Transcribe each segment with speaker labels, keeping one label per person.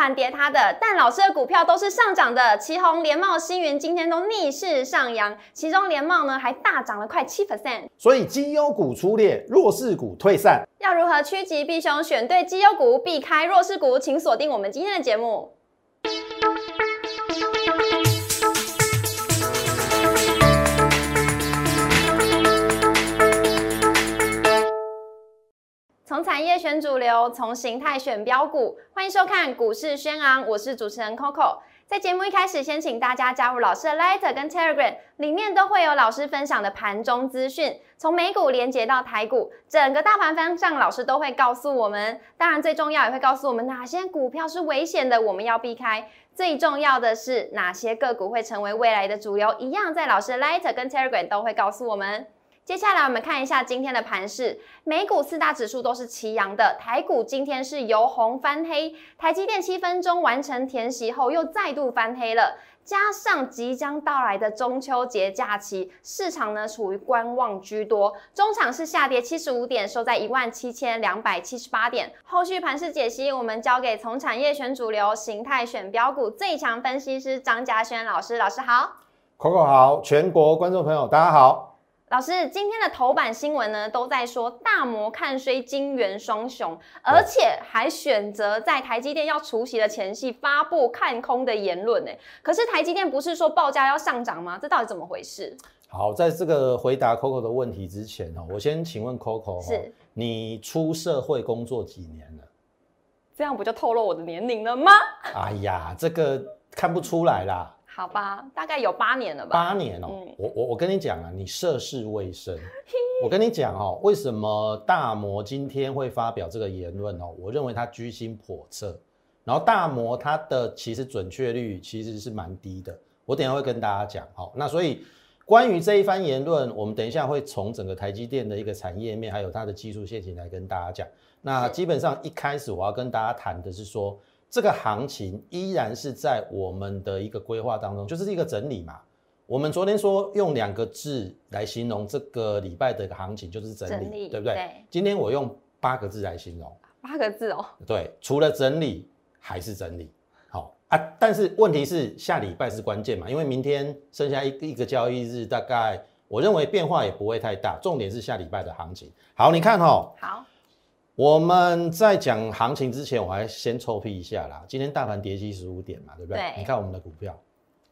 Speaker 1: 盘跌它的，但老师的股票都是上涨的。旗宏、联茂、星云今天都逆势上扬，其中联茂呢还大涨了快七 percent。
Speaker 2: 所以绩优股出列，弱势股退散。
Speaker 1: 要如何趋吉避凶，选对绩优股，避开弱势股？请锁定我们今天的节目。从产业选主流，从形态选标股，欢迎收看股市轩昂，我是主持人 Coco。在节目一开始，先请大家加入老师的 Light 跟 Telegram，里面都会有老师分享的盘中资讯，从美股连接到台股，整个大盘方向老师都会告诉我们。当然，最重要也会告诉我们哪些股票是危险的，我们要避开。最重要的是哪些个股会成为未来的主流，一样在老师的 Light 跟 Telegram 都会告诉我们。接下来我们看一下今天的盘势，美股四大指数都是齐扬的，台股今天是由红翻黑，台积电七分钟完成填息后又再度翻黑了，加上即将到来的中秋节假期，市场呢处于观望居多，中场是下跌七十五点，收在一万七千两百七十八点。后续盘势解析，我们交给从产业选主流、形态选标股最强分析师张嘉轩老师，老师好
Speaker 2: ，Coco 好，全国观众朋友大家好。
Speaker 1: 老师，今天的头版新闻呢，都在说大摩看衰金元双雄，而且还选择在台积电要除息的前夕发布看空的言论呢。可是台积电不是说报价要上涨吗？这到底怎么回事？
Speaker 2: 好，在这个回答 Coco 的问题之前哦，我先请问 Coco，
Speaker 1: 是
Speaker 2: 你出社会工作几年了？
Speaker 1: 这样不就透露我的年龄了吗？
Speaker 2: 哎呀，这个看不出来啦。
Speaker 1: 好吧，大概有八年了吧。
Speaker 2: 八年哦，我我我跟你讲啊，你涉世未深。我跟你讲哦，为什么大摩今天会发表这个言论哦？我认为他居心叵测。然后大摩它的其实准确率其实是蛮低的。我等下会跟大家讲哦。那所以关于这一番言论，我们等一下会从整个台积电的一个产业面，还有它的技术线型来跟大家讲。那基本上一开始我要跟大家谈的是说。这个行情依然是在我们的一个规划当中，就是一个整理嘛。我们昨天说用两个字来形容这个礼拜的行情，就是整理，对不对？
Speaker 1: 对。
Speaker 2: 今天我用八个字来形容，
Speaker 1: 八个字哦。
Speaker 2: 对，除了整理还是整理。好啊，但是问题是下礼拜是关键嘛，因为明天剩下一一个交易日，大概我认为变化也不会太大。重点是下礼拜的行情。好，你看
Speaker 1: 哈。好。
Speaker 2: 我们在讲行情之前，我还先臭屁一下啦。今天大盘跌七十五点嘛，对不对？
Speaker 1: 对。
Speaker 2: 你看我们的股票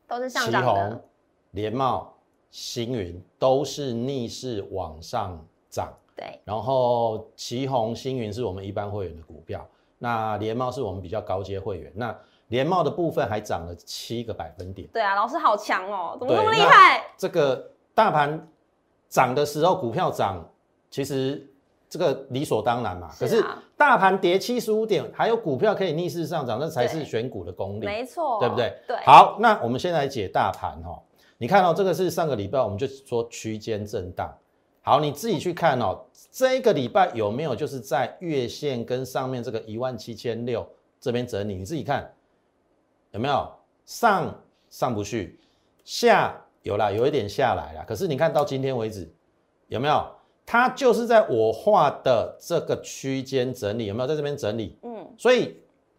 Speaker 1: 都是上涨的。
Speaker 2: 旗宏、联茂、星云都是逆势往上涨。
Speaker 1: 对。
Speaker 2: 然后旗宏、星云是我们一般会员的股票，那联茂是我们比较高阶会员。那联茂的部分还涨了七个百分点。
Speaker 1: 对啊，老师好强哦，怎么那么厉害？
Speaker 2: 这个大盘涨的时候，股票涨，其实。这个理所当然嘛，可是大盘跌七十五点，还有股票可以逆势上涨，那才是选股的功力，
Speaker 1: 没错，
Speaker 2: 对不对？
Speaker 1: 对。
Speaker 2: 好，那我们先来解大盘哦。你看哦，这个是上个礼拜我们就说区间震荡。好，你自己去看哦，这个礼拜有没有就是在月线跟上面这个一万七千六这边整理？你自己看有没有上上不去，下有啦，有一点下来了。可是你看到今天为止有没有？它就是在我画的这个区间整理，有没有在这边整理？嗯，所以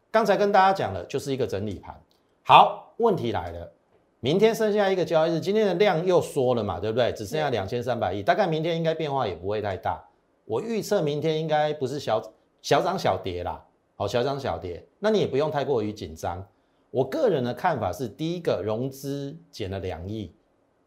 Speaker 2: 刚才跟大家讲了，就是一个整理盘。好，问题来了，明天剩下一个交易日，今天的量又缩了嘛，对不对？只剩下两千三百亿，大概明天应该变化也不会太大。我预测明天应该不是小小涨小跌啦，好，小涨小跌，那你也不用太过于紧张。我个人的看法是，第一个融资减了两亿，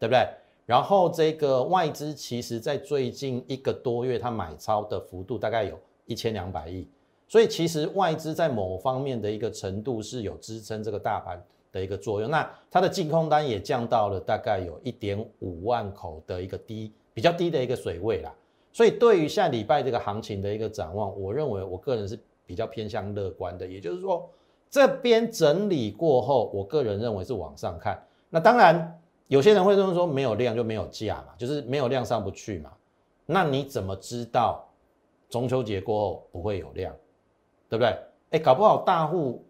Speaker 2: 对不对？然后这个外资其实在最近一个多月，它买超的幅度大概有一千两百亿，所以其实外资在某方面的一个程度是有支撑这个大盘的一个作用。那它的净空单也降到了大概有一点五万口的一个低比较低的一个水位啦。所以对于下礼拜这个行情的一个展望，我认为我个人是比较偏向乐观的。也就是说，这边整理过后，我个人认为是往上看。那当然。有些人会这么说，没有量就没有价嘛，就是没有量上不去嘛。那你怎么知道中秋节过后不会有量，对不对？哎，搞不好大户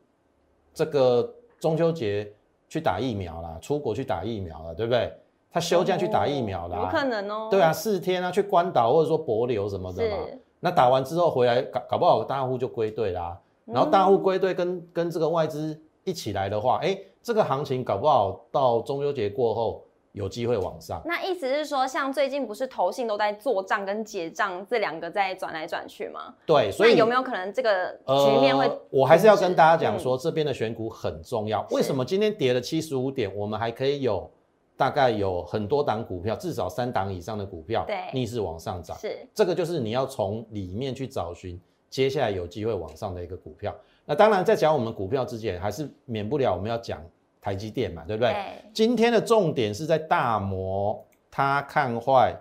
Speaker 2: 这个中秋节去打疫苗啦，出国去打疫苗了，对不对？他休假去打疫苗啦，
Speaker 1: 有可能哦。
Speaker 2: 对啊，四天啊，去关岛或者说博流什么的嘛。那打完之后回来，搞搞不好大户就归队啦。然后大户归队跟跟这个外资一起来的话，哎，这个行情搞不好到中秋节过后有机会往上。
Speaker 1: 那意思是说，像最近不是投信都在做账跟结账这两个在转来转去吗？
Speaker 2: 对，所以
Speaker 1: 有没有可能这个局面会？
Speaker 2: 我还是要跟大家讲说，这边的选股很重要。为什么今天跌了七十五点，我们还可以有？大概有很多档股票，至少三档以上的股票，逆势往上涨。
Speaker 1: 是，
Speaker 2: 这个就是你要从里面去找寻接下来有机会往上的一个股票。那当然，在讲我们股票之前，还是免不了我们要讲台积电嘛，对不对？今天的重点是在大摩，他看坏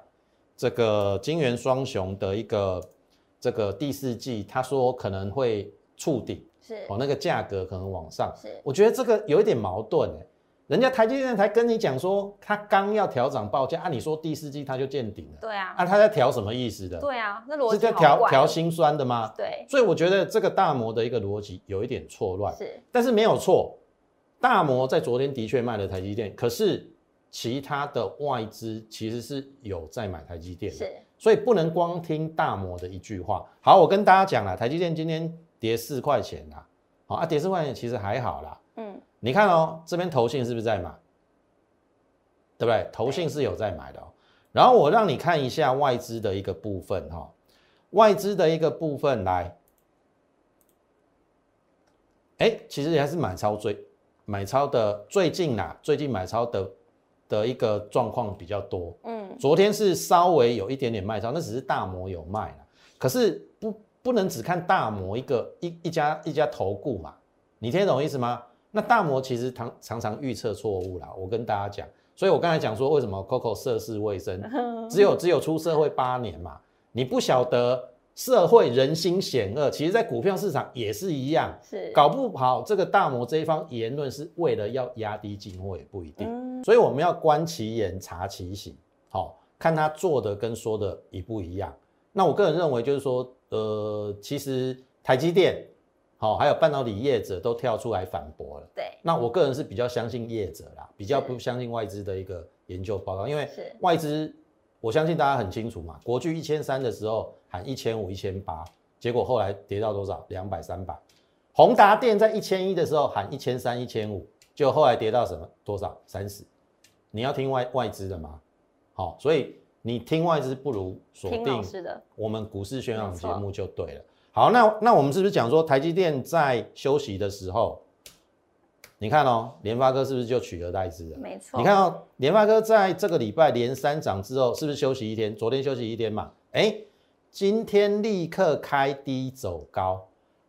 Speaker 2: 这个金元双雄的一个这个第四季，他说可能会触顶，
Speaker 1: 是
Speaker 2: 哦，那个价格可能往上。
Speaker 1: 是，
Speaker 2: 我觉得这个有一点矛盾哎。人家台积电才跟你讲说，他刚要调涨报价，按你说第四季他就见顶了。
Speaker 1: 对啊，
Speaker 2: 啊他在调什么意思的？
Speaker 1: 对啊，那逻辑
Speaker 2: 是在调调心酸的吗？
Speaker 1: 对，
Speaker 2: 所以我觉得这个大摩的一个逻辑有一点错乱。
Speaker 1: 是，
Speaker 2: 但是没有错，大摩在昨天的确卖了台积电，可是其他的外资其实是有在买台积电的，
Speaker 1: 是，
Speaker 2: 所以不能光听大摩的一句话。好，我跟大家讲了，台积电今天跌四块钱啦，好啊，跌四块钱其实还好啦。嗯。你看哦，这边投信是不是在买？对不对？投信是有在买的哦。然后我让你看一下外资的一个部分哈，外资的一个部分来，哎，其实也还是买超最买超的最近呐，最近买超的的一个状况比较多。嗯，昨天是稍微有一点点卖超，那只是大摩有卖了。可是不不能只看大摩一个一一家一家投顾嘛，你听得懂意思吗？那大摩其实常常常预测错误啦，我跟大家讲，所以我刚才讲说为什么 Coco 涉世未深，只有只有出社会八年嘛，你不晓得社会人心险恶，其实在股票市场也是一样，
Speaker 1: 是
Speaker 2: 搞不好这个大摩这一方言论是为了要压低进货也不一定，所以我们要观其言察其行，好看他做的跟说的一不一样。那我个人认为就是说，呃，其实台积电。好，还有半导体业者都跳出来反驳了。
Speaker 1: 对，
Speaker 2: 那我个人是比较相信业者啦，比较不相信外资的一个研究报告，因为外资，我相信大家很清楚嘛。国巨一千三的时候喊一千五、一千八，结果后来跌到多少？两百、三百。宏达电在一千一的时候喊一千三、一千五，就后来跌到什么？多少？三十。你要听外外资的吗？好，所以你听外资不如锁定我们股市宣扬节目就对了。好，那那我们是不是讲说台积电在休息的时候，你看哦，联发科是不是就取而代之了？
Speaker 1: 没错。
Speaker 2: 你看哦，联发科在这个礼拜连三涨之后，是不是休息一天？昨天休息一天嘛？哎，今天立刻开低走高。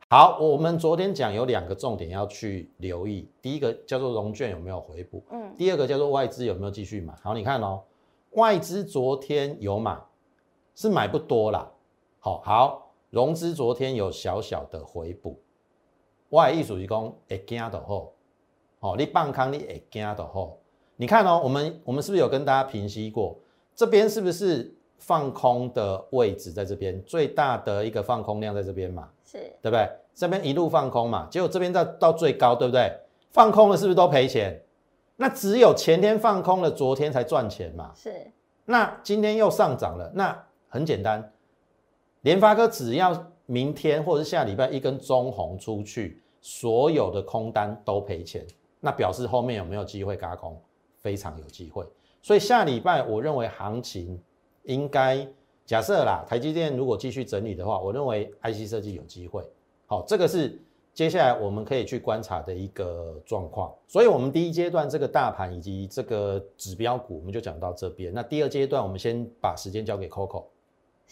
Speaker 2: 好，我们昨天讲有两个重点要去留意，第一个叫做融券有没有回补，嗯，第二个叫做外资有没有继续买。好，你看哦，外资昨天有买，是买不多啦。好，好。融资昨天有小小的回补，外意思是讲会惊到好，哦，你放空你会惊到好。你看哦，我们我们是不是有跟大家平息过？这边是不是放空的位置在这边？最大的一个放空量在这边嘛？
Speaker 1: 是，
Speaker 2: 对不对？这边一路放空嘛，结果这边到到最高，对不对？放空了是不是都赔钱？那只有前天放空了，昨天才赚钱嘛？
Speaker 1: 是。
Speaker 2: 那今天又上涨了，那很简单。联发科只要明天或者是下礼拜一根中红出去，所有的空单都赔钱，那表示后面有没有机会嘎空？非常有机会。所以下礼拜我认为行情应该假设啦，台积电如果继续整理的话，我认为 IC 设计有机会。好，这个是接下来我们可以去观察的一个状况。所以，我们第一阶段这个大盘以及这个指标股，我们就讲到这边。那第二阶段，我们先把时间交给 Coco。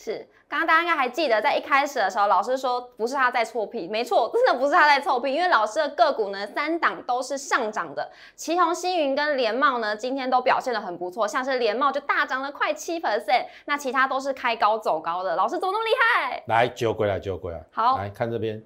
Speaker 1: 是，刚刚大家应该还记得，在一开始的时候，老师说不是他在错屁，没错，真的不是他在错屁，因为老师的个股呢，三档都是上涨的，旗宏、星云跟联茂呢，今天都表现的很不错，像是联茂就大涨了快七 percent，那其他都是开高走高的，老师怎么那么厉害？
Speaker 2: 来，救归来，救归来，
Speaker 1: 好，
Speaker 2: 来看这边，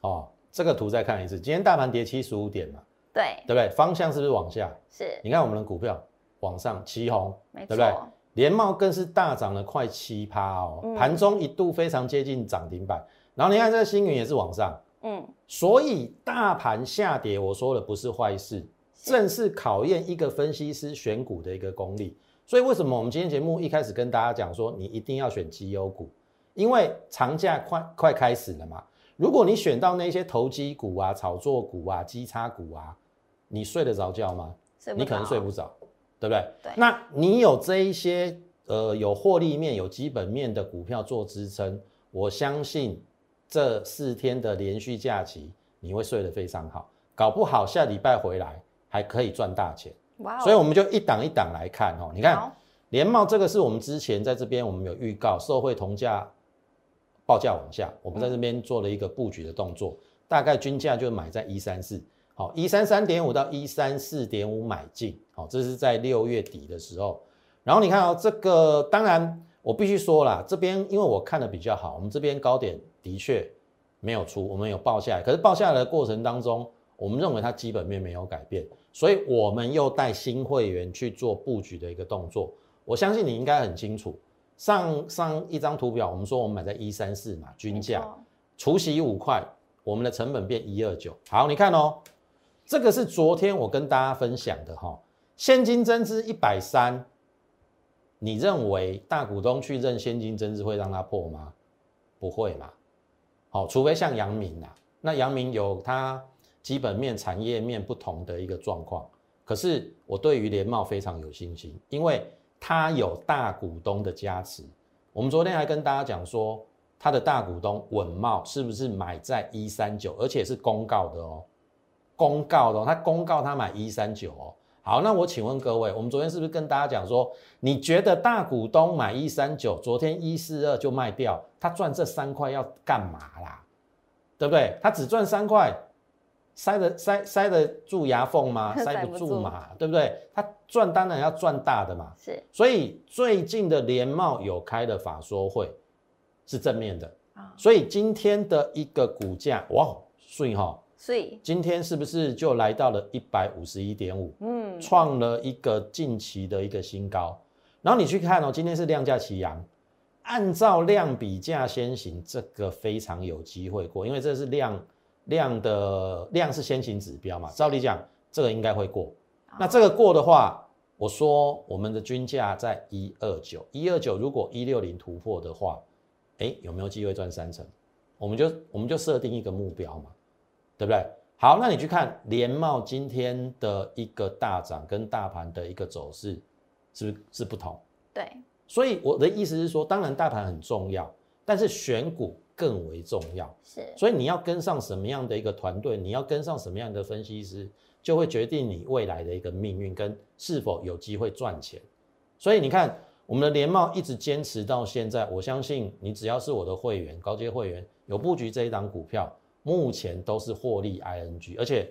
Speaker 2: 哦，这个图再看一次，今天大盘跌七十五点嘛，
Speaker 1: 对，
Speaker 2: 对不对？方向是不是往下？
Speaker 1: 是，
Speaker 2: 你看我们的股票往上，旗宏，
Speaker 1: 对
Speaker 2: 不对？联茂更是大涨了快七趴哦，盘中一度非常接近涨停板。然后你看这个星云也是往上，嗯，所以大盘下跌，我说的不是坏事，正是考验一个分析师选股的一个功力。所以为什么我们今天节目一开始跟大家讲说，你一定要选绩优股，因为长假快快开始了嘛。如果你选到那些投机股啊、炒作股啊、基差股啊，你睡得着觉吗？你可能睡不着，对不对？
Speaker 1: 对
Speaker 2: 那你有这一些呃有获利面、有基本面的股票做支撑，我相信这四天的连续假期你会睡得非常好，搞不好下礼拜回来还可以赚大钱。
Speaker 1: 哇哦，
Speaker 2: 所以我们就一档一档来看哦。你看
Speaker 1: 好
Speaker 2: 联茂这个是我们之前在这边我们有预告，受惠同价报价往下，我们在这边做了一个布局的动作，大概均价就买在一三四，好一三三点五到一三四点五买进，好，这是在六月底的时候。然后你看哦，这个当然我必须说啦，这边因为我看的比较好，我们这边高点的确没有出，我们有报下来，可是报下来的过程当中，我们认为它基本面没有改变，所以我们又带新会员去做布局的一个动作。我相信你应该很清楚，上上一张图表，我们说我们买在一三四嘛，均价除息五块，我们的成本变一二九。好，你看哦，这个是昨天我跟大家分享的哈、现金增资一百三，你认为大股东去认现金增资会让它破吗？不会嘛。好、除非像阳明啊，那阳明有它基本面、产业面不同的一个状况。可是我对于联茂非常有信心，因为它有大股东的加持。我们昨天还跟大家讲说，它的大股东稳茂是不是买在一三九，而且是公告的哦，公告的哦，他公告他买一三九哦。好，那我请问各位，我们昨天是不是跟大家讲说，你觉得大股东买一三九，昨天一四二就卖掉，他赚这三块要干嘛啦？对不对？他只赚三块，塞得塞塞得住牙缝吗？塞不
Speaker 1: 住
Speaker 2: 住嘛，对不对？他赚当然要赚大的嘛。
Speaker 1: 是
Speaker 2: 所以最近的联茂有开的法说会是正面的，
Speaker 1: 啊，
Speaker 2: 所以今天的一个股价哇，顺哈，
Speaker 1: 所以
Speaker 2: 今天是不是就来到了一百五十一点五，
Speaker 1: 嗯，
Speaker 2: 创了一个近期的一个新高？然后你去看哦，今天是量价齐扬，按照量比价先行，这个非常有机会过，因为这是量量的量是先行指标嘛，照理讲这个应该会过。那这个过的话，我说我们的均价在一二九，一二九如果一六零突破的话，哎，有没有机会赚三成？我们就我们就设定一个目标嘛，对不对？好，那你去看联茂今天的一个大涨跟大盘的一个走势，是不是是不同？
Speaker 1: 对，
Speaker 2: 所以我的意思是说，当然大盘很重要，但是选股更为重要。
Speaker 1: 是
Speaker 2: 所以你要跟上什么样的一个团队，你要跟上什么样的分析师，就会决定你未来的一个命运跟是否有机会赚钱。所以你看，我们的联茂一直坚持到现在，我相信你只要是我的会员、高阶会员，有布局这一档股票，目前都是获利 ING，而且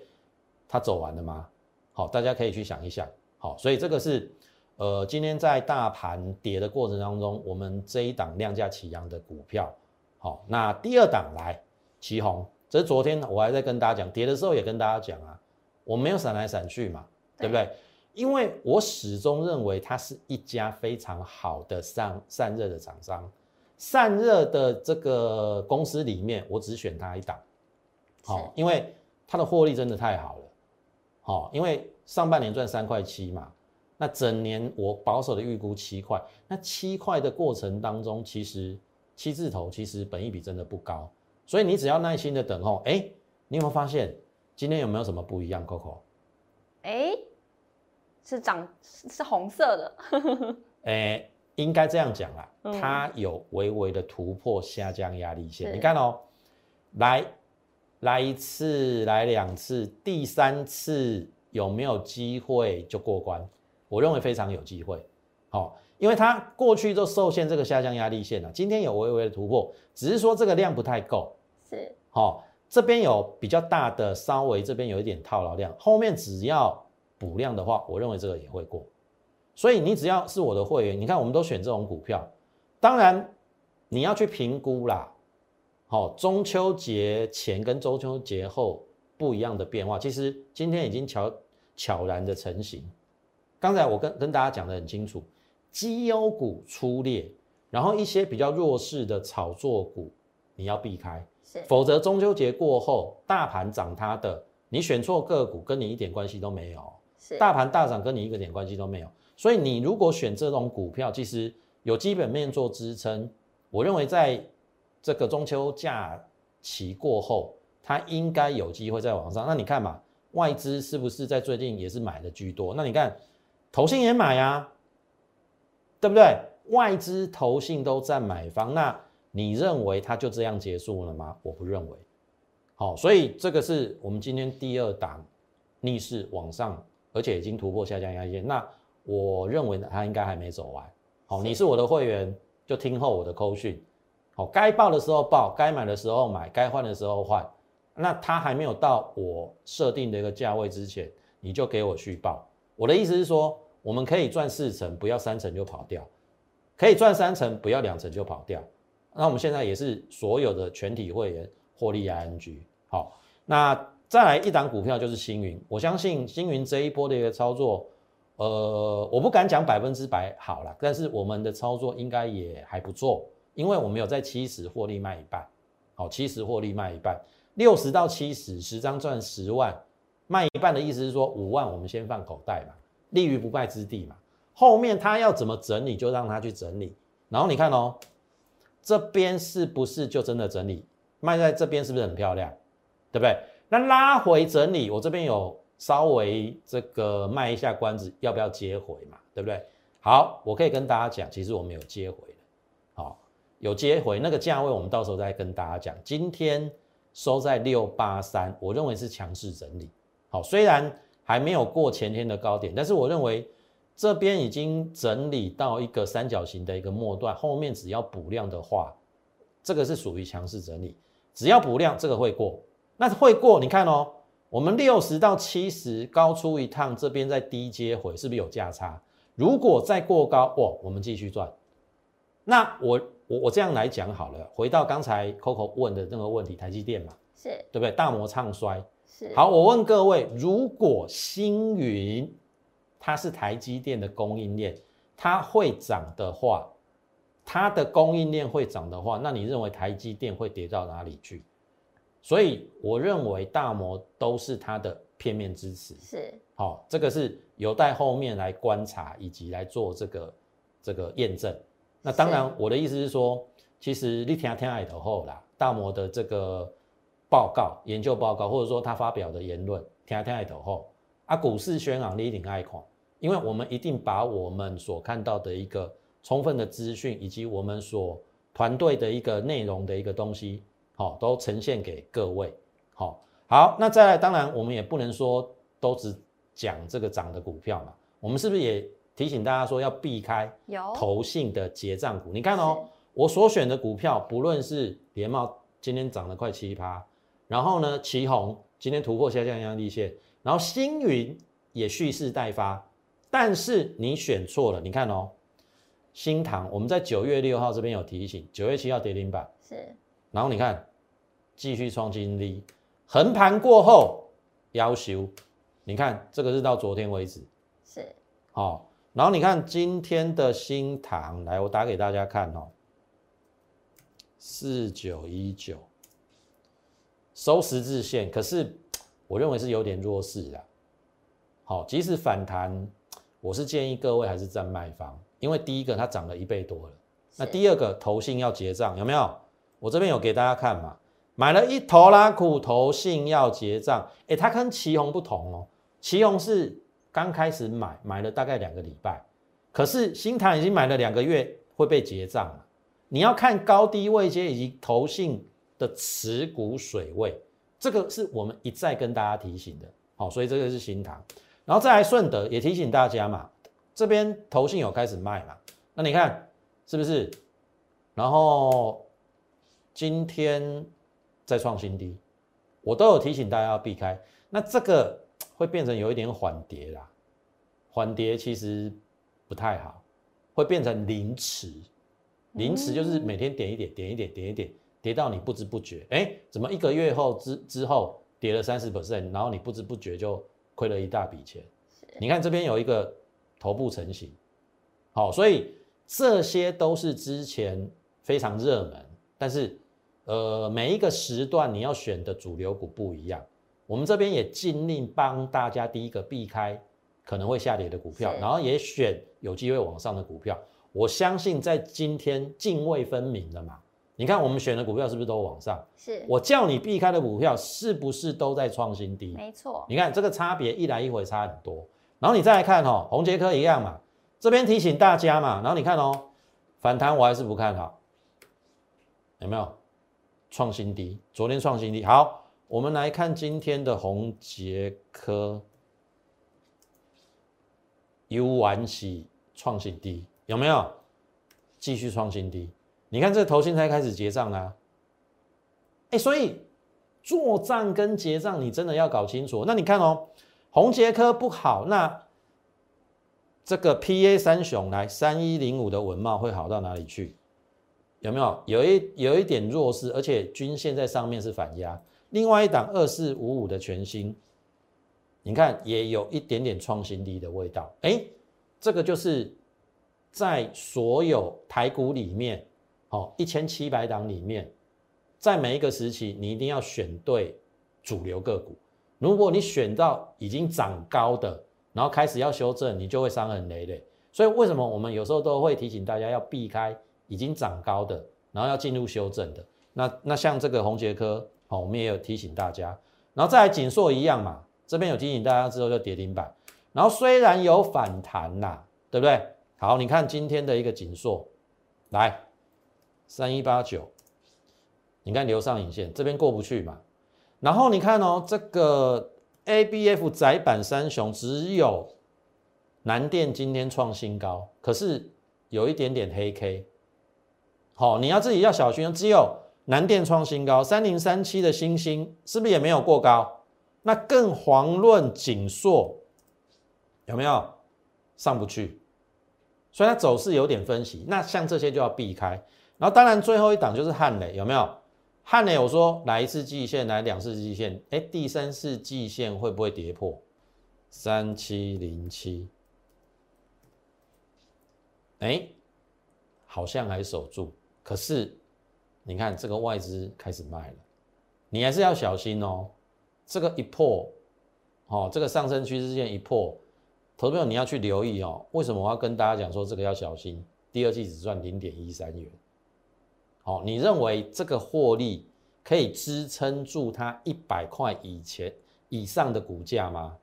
Speaker 2: 它走完了吗？好，大家可以去想一想。好，所以这个是呃，今天在大盘跌的过程当中，我们这一档量价齐扬的股票。好，那第二档来旗红，这是昨天我还在跟大家讲，跌的时候也跟大家讲啊，我没有闪来闪去嘛，对不对？因为我始终认为它是一家非常好的散散热的厂商，散热的这个公司里面，我只选它一档，好、
Speaker 1: 是
Speaker 2: 因为它的获利真的太好了，好、因为上半年赚三块七嘛，那整年我保守的预估七块，那七块的过程当中，其实七字头其实本益比真的不高，所以你只要耐心的等候，哎，你有没有发现今天有没有什么不一样，Coco？
Speaker 1: 哎，是长是是红色的，
Speaker 2: 诶，应该这样讲啦，
Speaker 1: 嗯。
Speaker 2: 它有微微的突破下降压力线。
Speaker 1: 是。
Speaker 2: 你看哦，来来一次，来两次，第三次有没有机会就过关？我认为非常有机会。好、因为它过去就受限这个下降压力线了，今天有微微的突破，只是说这个量不太够。
Speaker 1: 是
Speaker 2: 好、这边有比较大的，稍微这边有一点套牢量，后面只要补量的话，我认为这个也会过。所以你只要是我的会员，你看我们都选这种股票，当然你要去评估啦。好、中秋节前跟中秋节后不一样的变化，其实今天已经悄悄然的成型。刚才我跟跟大家讲的很清楚，绩优股出列，然后一些比较弱势的炒作股你要避开。
Speaker 1: 是
Speaker 2: 否则中秋节过后，大盘涨它的，你选错个股，跟你一点关系都没有。
Speaker 1: 是
Speaker 2: 大盘大涨跟你一个点关系都没有。所以你如果选这种股票，其实有基本面做支撑，我认为在这个中秋假期过后，它应该有机会再往上。那你看嘛，外资是不是在最近也是买的居多？那你看，投信也买呀，对不对？外资、投信都在买方，那你认为它就这样结束了吗？我不认为。好，所以这个是我们今天第二档逆势往上，而且已经突破下降压线。那我认为，它应该还没走完。好，你是我的会员，就听候我的扣讯。好，该报的时候报，该买的时候买，该换的时候换。那它还没有到我设定的一个价位之前，你就给我续报。我的意思是说，我们可以赚四成，不要三成就跑掉；可以赚三成，不要两成就跑掉。那我们现在也是所有的全体会员获利 ING。好，那再来一档股票就是星云。我相信星云这一波的一个操作，呃，我不敢讲百分之百好了，但是我们的操作应该也还不错。因为我们有在七十获利卖一半，好，七十获利卖一半，六十到七十十张赚十万，卖一半的意思是说五万我们先放口袋嘛，立于不败之地嘛，后面他要怎么整理就让他去整理，然后你看哦，这边是不是就真的整理卖在这边是不是很漂亮，对不对？那拉回整理，我这边有稍微这个卖一下关子，要不要接回嘛，对不对？好，我可以跟大家讲，其实我们有接回。有接回那个价位，我们到时候再跟大家讲。今天收在六八三，我认为是强势整理。好，虽然还没有过前天的高点，但是我认为这边已经整理到一个三角形的一个末段，后面只要补量的话，这个是属于强势整理。只要补量，这个会过。那会过，你看哦，我们六十到七十高出一趟，这边在低接回，是不是有价差？如果再过高，哇，我们继续赚。那我。我我这样来讲好了，回到刚才 Coco 问的那个问题，台积电嘛，
Speaker 1: 是
Speaker 2: 对不对？大摩唱衰，
Speaker 1: 是
Speaker 2: 好。我问各位，如果星云它是台积电的供应链，它会涨的话，它的供应链会涨的话，那你认为台积电会跌到哪里去？所以我认为大摩都是它的片面支持，
Speaker 1: 是
Speaker 2: 好，这个是有待后面来观察以及来做这个这个验证。那当然，我的意思是说，其实你听听爱头后啦，大摩的这个报告、研究报告，或者说他发表的言论，听听爱头后啊，股市宣昂你一定爱看，因为我们一定把我们所看到的一个充分的资讯，以及我们所团队的一个内容的一个东西，好，都呈现给各位。好，好，那再来，当然我们也不能说都只讲这个涨的股票嘛，我们是不是也？提醒大家说要避开投信的结账股。你看哦，我所选的股票，不论是联茂今天涨了快七趴，然后呢，旗宏今天突破下降压力线，然后星云也蓄势待发。但是你选错了，你看哦，新塘我们在九月六号这边有提醒，九月七号跌停板
Speaker 1: 是，
Speaker 2: 然后你看继续创新低，横盘过后要求，你看这个是到昨天为止
Speaker 1: 是，
Speaker 2: 好。然后你看今天的新塘，来我打给大家看哦，四九一九收十字线，可是我认为是有点弱势的。好，即使反弹，我是建议各位还是站卖方，因为第一个它涨了一倍多了，那第二个投信要结账，有没有？我这边有给大家看嘛，买了一头拉苦，投信要结账，哎，它跟旗红不同哦，旗红是。刚开始买，买了大概两个礼拜，可是新塘已经买了两个月，会被结账了。你要看高低位阶以及投信的持股水位，这个是我们一再跟大家提醒的。好，所以这个是新塘，然后再来顺德也提醒大家嘛，这边投信有开始卖嘛，那你看是不是？然后今天再创新低，我都有提醒大家要避开。那这个。会变成有一点缓跌啦，缓跌其实不太好，会变成凌迟，凌迟就是每天点一点，点一点，点一点，跌到你不知不觉，哎，怎么一个月后之之后跌了三十 percent，然后你不知不觉就亏了一大笔钱。你看这边有一个头部成型，好，所以这些都是之前非常热门，但是呃每一个时段你要选的主流股不一样。我们这边也尽力帮大家，第一个避开可能会下跌的股票，然后也选有机会往上的股票。我相信在今天泾渭分明了嘛？你看我们选的股票是不是都往上？
Speaker 1: 是，
Speaker 2: 我叫你避开的股票是不是都在创新低？
Speaker 1: 没错。
Speaker 2: 你看这个差别一来一回差很多。然后你再来看哦，红杰科一样嘛，这边提醒大家嘛。然后你看哦，反弹我还是不看好，有没有创新低？昨天创新低。好，我们来看今天的红杰科，有完起创新低，有没有继续创新低？你看这头先才开始结账啦，哎，所以做账跟结账你真的要搞清楚。那你看哦，红杰科不好，那这个 P A 三雄来三一零五的文貌会好到哪里去？有没有有一有一点弱势，而且均线在上面是反压。另外一档二四五五的全新，你看也有一点点创新低的味道。哎，这个就是在所有台股里面。好，一千七百档里面，在每一个时期，你一定要选对主流个股。如果你选到已经涨高的，然后开始要修正，你就会伤痕累累。所以为什么我们有时候都会提醒大家要避开已经涨高的，然后要进入修正的？那那像这个红杰科，好，我们也有提醒大家。然后再来锦硕一样嘛，这边有提醒大家之后就跌停板。然后虽然有反弹呐，对不对？好，你看今天的一个锦硕，来。三一八九，你看留上影线这边过不去嘛？然后你看哦，这个 A B F 窄板三雄只有南电今天创新高，可是有一点点黑 K。好，你要自己要小心，只有南电创新高，三零三七的星星是不是也没有过高？那更遑论锦硕有没有上不去？所以它走势有点分歧，那像这些就要避开。然后当然最后一档就是汉磊，有没有？汉磊我说来一次季线，来两次季线，哎，第三次季线会不会跌破三七零七？哎，好像还守住，可是你看这个外资开始卖了，你还是要小心哦。这个一破，哦，这个上升趋势线一破，投资友你要去留意哦。为什么我要跟大家讲说这个要小心？第二季只赚零点一三元。好，你认为这个获利可以支撑住它一百块以前以上的股价吗？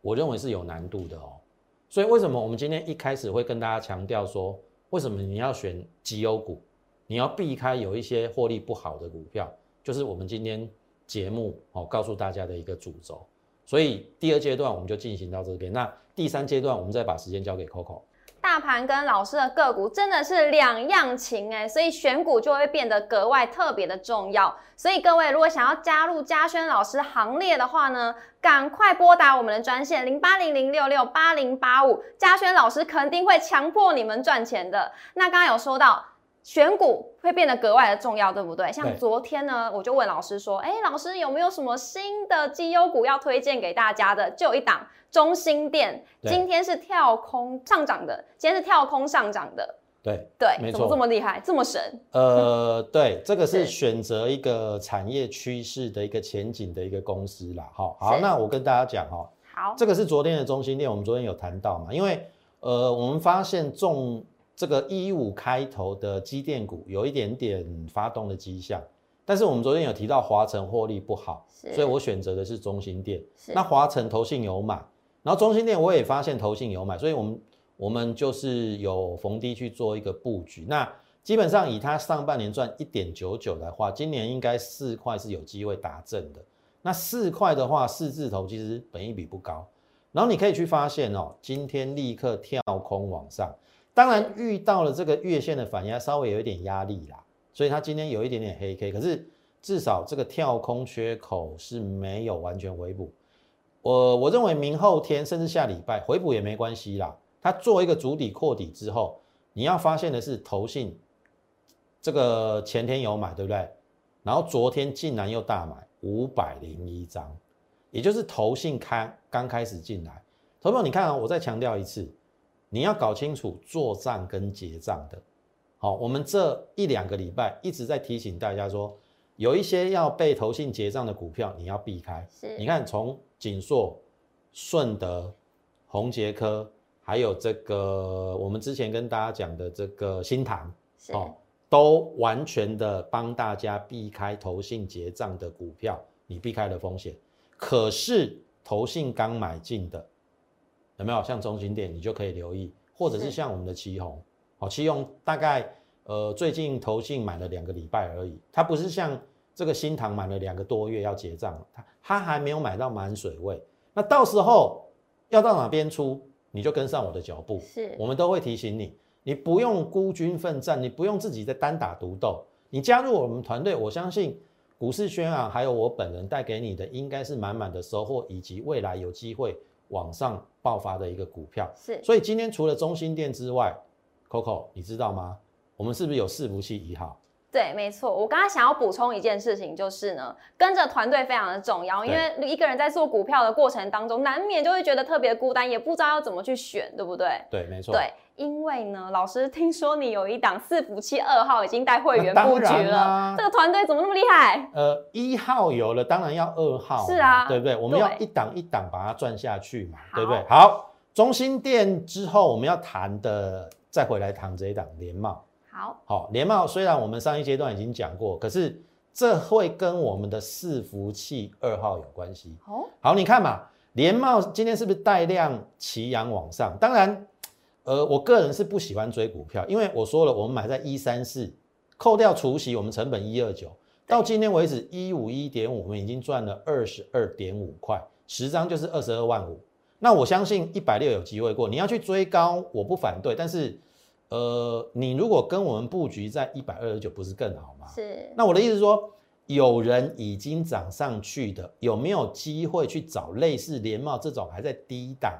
Speaker 2: 我认为是有难度的哦。所以为什么我们今天一开始会跟大家强调说，为什么你要选绩优股，你要避开有一些获利不好的股票，就是我们今天节目哦告诉大家的一个主轴。所以第二阶段我们就进行到这边，那第三阶段我们再把时间交给 Coco。
Speaker 1: 大盘跟老师的个股真的是两样情哎，所以选股就会变得格外特别的重要。所以各位如果想要加入嘉轩老师行列的话呢，赶快拨打我们的专线零八零零六六八零八五，嘉轩老师肯定会强迫你们赚钱的。那刚刚有说到。选股会变得格外的重要，对不对？像昨天呢，我就问老师说：“哎，老师有没有什么新的绩优股要推荐给大家的？”就有一档中心店，今天是跳空上涨的，今天是跳空上涨的。
Speaker 2: 对
Speaker 1: 对，怎么这么厉害，这么神？
Speaker 2: 呃，对，这个 是选择一个产业趋势的一个前景的一个公司啦。好，好，那我跟大家讲哈，
Speaker 1: 好，
Speaker 2: 这个是昨天的中心店，我们昨天有谈到嘛？因为呃，我们发现中。这个一五开头的机电股有一点点发动的迹象，但是我们昨天有提到华晨获利不好，所以我选择的是中心店。那华晨投信有买，然后中心店我也发现投信有买，所以我们我们就是有逢低去做一个布局。那基本上以它上半年赚一点九九的话，今年应该四块是有机会达正的。那四块的话，四字头其实本益比不高，然后你可以去发现哦，今天立刻跳空往上。当然遇到了这个月线的反压，稍微有一点压力啦，所以它今天有一点点黑 K，可是至少这个跳空缺口是没有完全回补。我我认为明后天甚至下礼拜回补也没关系啦。它做一个主底扩底之后，你要发现的是投信这个前天有买，对不对？然后昨天竟然又大买五百零一张，也就是投信开刚开始进来。投友，你看啊，我再强调一次。你要搞清楚做账跟结账的，好，我们这一两个礼拜一直在提醒大家说，有一些要被投信结账的股票你要避开。你看从锦硕、顺德、宏杰科，还有这个我们之前跟大家讲的这个新塘，哦，都完全的帮大家避开投信结账的股票，你避开了风险。可是投信刚买进的，有没有像中心店，你就可以留意，或者是像我们的旗红，好，旗红大概呃最近投信买了两个礼拜而已，它不是像这个新塘买了两个多月要结账，它它还没有买到满水位，那到时候要到哪边出，你就跟上我的脚步，
Speaker 1: 是
Speaker 2: 我们都会提醒你。你不用孤军奋战，你不用自己在单打独斗。你加入我们团队，我相信股市轩昂还有我本人带给你的，应该是满满的收获，以及未来有机会往上爆发的一个股票。
Speaker 1: 是，
Speaker 2: 所以今天除了中心店之外，Coco，你知道吗？我们是不是有伺服器一号？
Speaker 1: 对，没错。我刚刚想要补充一件事情，就是呢，跟着团队非常的重要，因为一个人在做股票的过程当中，难免就会觉得特别孤单，也不知道要怎么去选，对不对？
Speaker 2: 对，没错。
Speaker 1: 对，因为呢，老师听说你有一档伺服器二号已经带会员 布局了，这个团队怎么那么厉害？
Speaker 2: 呃，一号有了，当然要二号，
Speaker 1: 是啊，
Speaker 2: 对不对？我们要一档一档把它赚下去嘛，对不对？好，中心店之后我们要谈的，再回来谈这一档联茂。
Speaker 1: 好，
Speaker 2: 好，联茂虽然我们上一阶段已经讲过，可是这会跟我们的伺服器二号有关系。哦，好，你看嘛，联茂今天是不是带量齐扬往上？当然，呃，我个人是不喜欢追股票，因为我说了，我们买在一三四，扣掉除息，我们成本一二九，到今天为止一五一点五，我们已经赚了二十二点五块，十张就是二十二万五。那我相信一百六有机会过，你要去追高，我不反对，但是。呃，你如果跟我们布局在一百二十九，不是更好吗？
Speaker 1: 是。
Speaker 2: 那我的意思是说，有人已经涨上去的，有没有机会去找类似联茂这种还在低档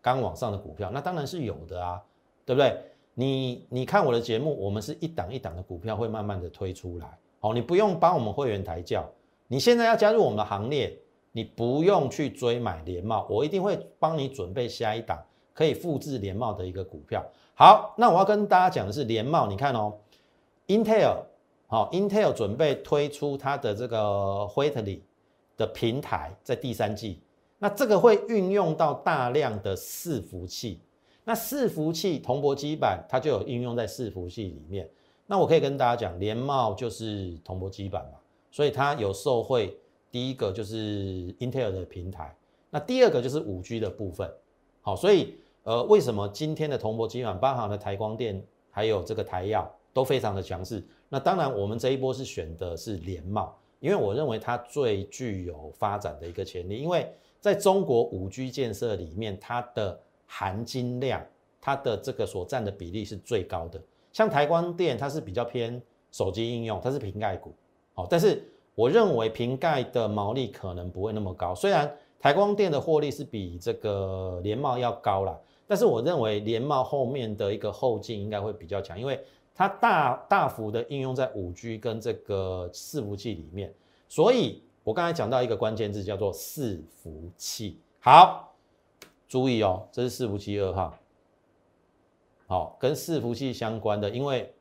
Speaker 2: 刚往上的股票？那当然是有的啊，对不对？你你看我的节目，我们是一档一档的股票会慢慢的推出来。好，你不用帮我们会员抬轿，你现在要加入我们的行列，你不用去追买联茂，我一定会帮你准备下一档可以复制联茂的一个股票。好，那我要跟大家讲的是联茂，你看哦，Intel，好，Intel 准备推出它的这个 Whitley 的平台，在第三季，那这个会运用到大量的伺服器，那伺服器铜箔基板它就有应用在伺服器里面，那我可以跟大家讲，联茂就是铜箔基板嘛，所以它有受惠，第一个就是 Intel 的平台，那第二个就是五 G 的部分，好，所以。呃，为什么今天的铜箔基板，包含了台光电，还有这个台药都非常的强势？那当然，我们这一波是选的是联茂，因为我认为它最具有发展的一个潜力。因为在中国五 G 建设里面，它的含金量，它的这个所占的比例是最高的。像台光电，它是比较偏手机应用，它是瓶盖股，好，但是我认为瓶盖的毛利可能不会那么高。虽然台光电的获利是比这个联茂要高了。但是我认为联茂后面的一个后劲应该会比较强，因为它大大幅的应用在五 G 跟这个伺服器里面，所以我刚才讲到一个关键字叫做伺服器。好，注意哦，这是伺服器二号，好，跟伺服器相关的，因为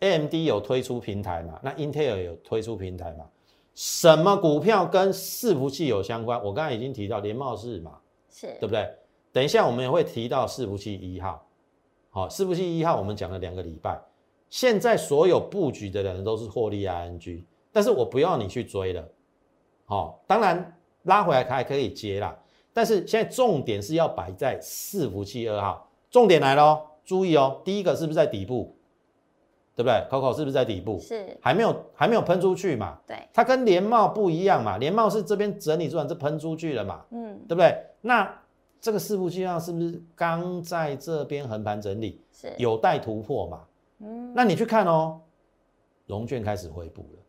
Speaker 2: AMD 有推出平台嘛，那 Intel 有推出平台嘛，什么股票跟伺服器有相关？我刚才已经提到联茂是嘛，
Speaker 1: 是
Speaker 2: 对不对？等一下，我们也会提到伺服器一号。好，伺服器一号我们讲了两个礼拜，现在所有布局的人都是获利 ING，但是我不要你去追了。好，当然拉回来还可以接啦，但是现在重点是要摆在伺服器二号。重点来喽，注意哦，第一个是不是在底部？对不对？Coco 是不是在底部？
Speaker 1: 是，
Speaker 2: 还没有还没有喷出去嘛？
Speaker 1: 对，
Speaker 2: 它跟连帽不一样嘛，连帽是这边整理出来这喷出去了嘛？嗯，对不对？那这个四步计划是不是刚在这边横盘整理，
Speaker 1: 是
Speaker 2: 有待突破嘛？嗯，那你去看哦，融券开始回补了。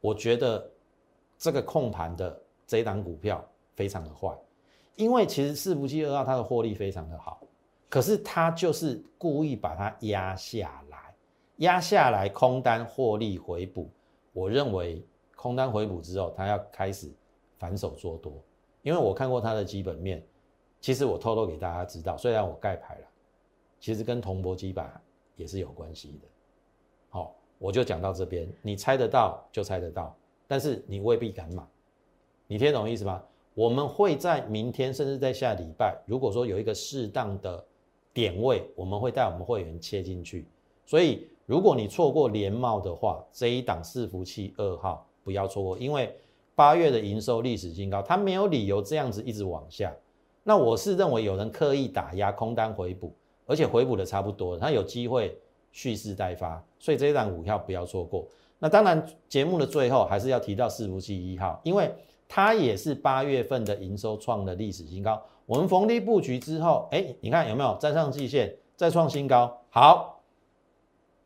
Speaker 2: 我觉得这个控盘的这一档股票非常的坏，因为其实四步七二号它的获利非常的好，可是它就是故意把它压下来，压下来空单获利回补。我认为空单回补之后，它要开始反手做多，因为我看过它的基本面。其实我偷偷给大家知道，虽然我盖牌了，其实跟铜箔基板也是有关系的。好，我就讲到这边，你猜得到就猜得到，但是你未必敢买。你听懂意思吗？我们会在明天，甚至在下礼拜，如果说有一个适当的点位，我们会带我们会员切进去。所以如果你错过连帽的话，这一档伺服器二号不要错过，因为八月的营收历史新高，它没有理由这样子一直往下。那我是认为有人刻意打压空单回补，而且回补的差不多，他有机会蓄势待发，所以这一档股票不要错过。那当然，节目的最后还是要提到伺服器一号，因为它也是八月份的营收创了历史新高。我们逢低布局之后，哎，你看有没有站上季线，再创新高？好，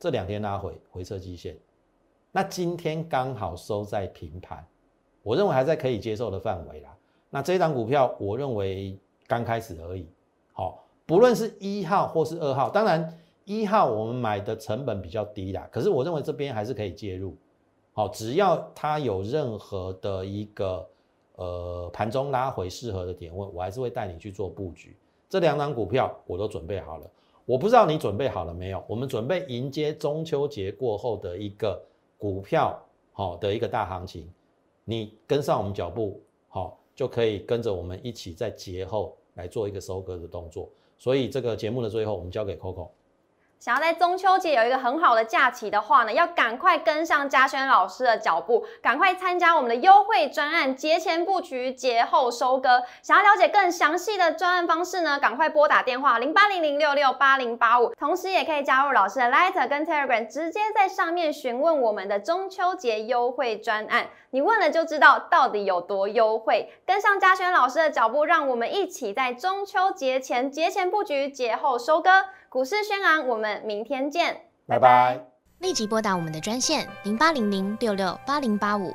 Speaker 2: 这两天拉回回撤季线，那今天刚好收在平盘，我认为还在可以接受的范围啦。那这档股票，我认为刚开始而已。好，不论是一号或是二号，当然。一号我们买的成本比较低啦，可是我认为这边还是可以介入，好，只要它有任何的一个呃盘中拉回适合的点位，我还是会带你去做布局。这两档股票我都准备好了，我不知道你准备好了没有？我们准备迎接中秋节过后的一个股票好的一个大行情，你跟上我们脚步，好就可以跟着我们一起在节后来做一个收割的动作。所以这个节目的最后，我们交给 Coco。
Speaker 1: 想要在中秋节有一个很好的假期的话呢，要赶快跟上嘉轩老师的脚步，赶快参加我们的优惠专案，节前布局，节后收割。想要了解更详细的专案方式呢，赶快拨打电话零八零零六六八零八五，同时也可以加入老师的 Light 跟 Telegram，直接在上面询问我们的中秋节优惠专案。你问了就知道到底有多优惠。跟上嘉轩老师的脚步，让我们一起在中秋节前节前布局，节后收割。股市轩昂，我们明天见，
Speaker 2: 拜拜。
Speaker 3: 立即拨打我们的专线零八零零六六八零八五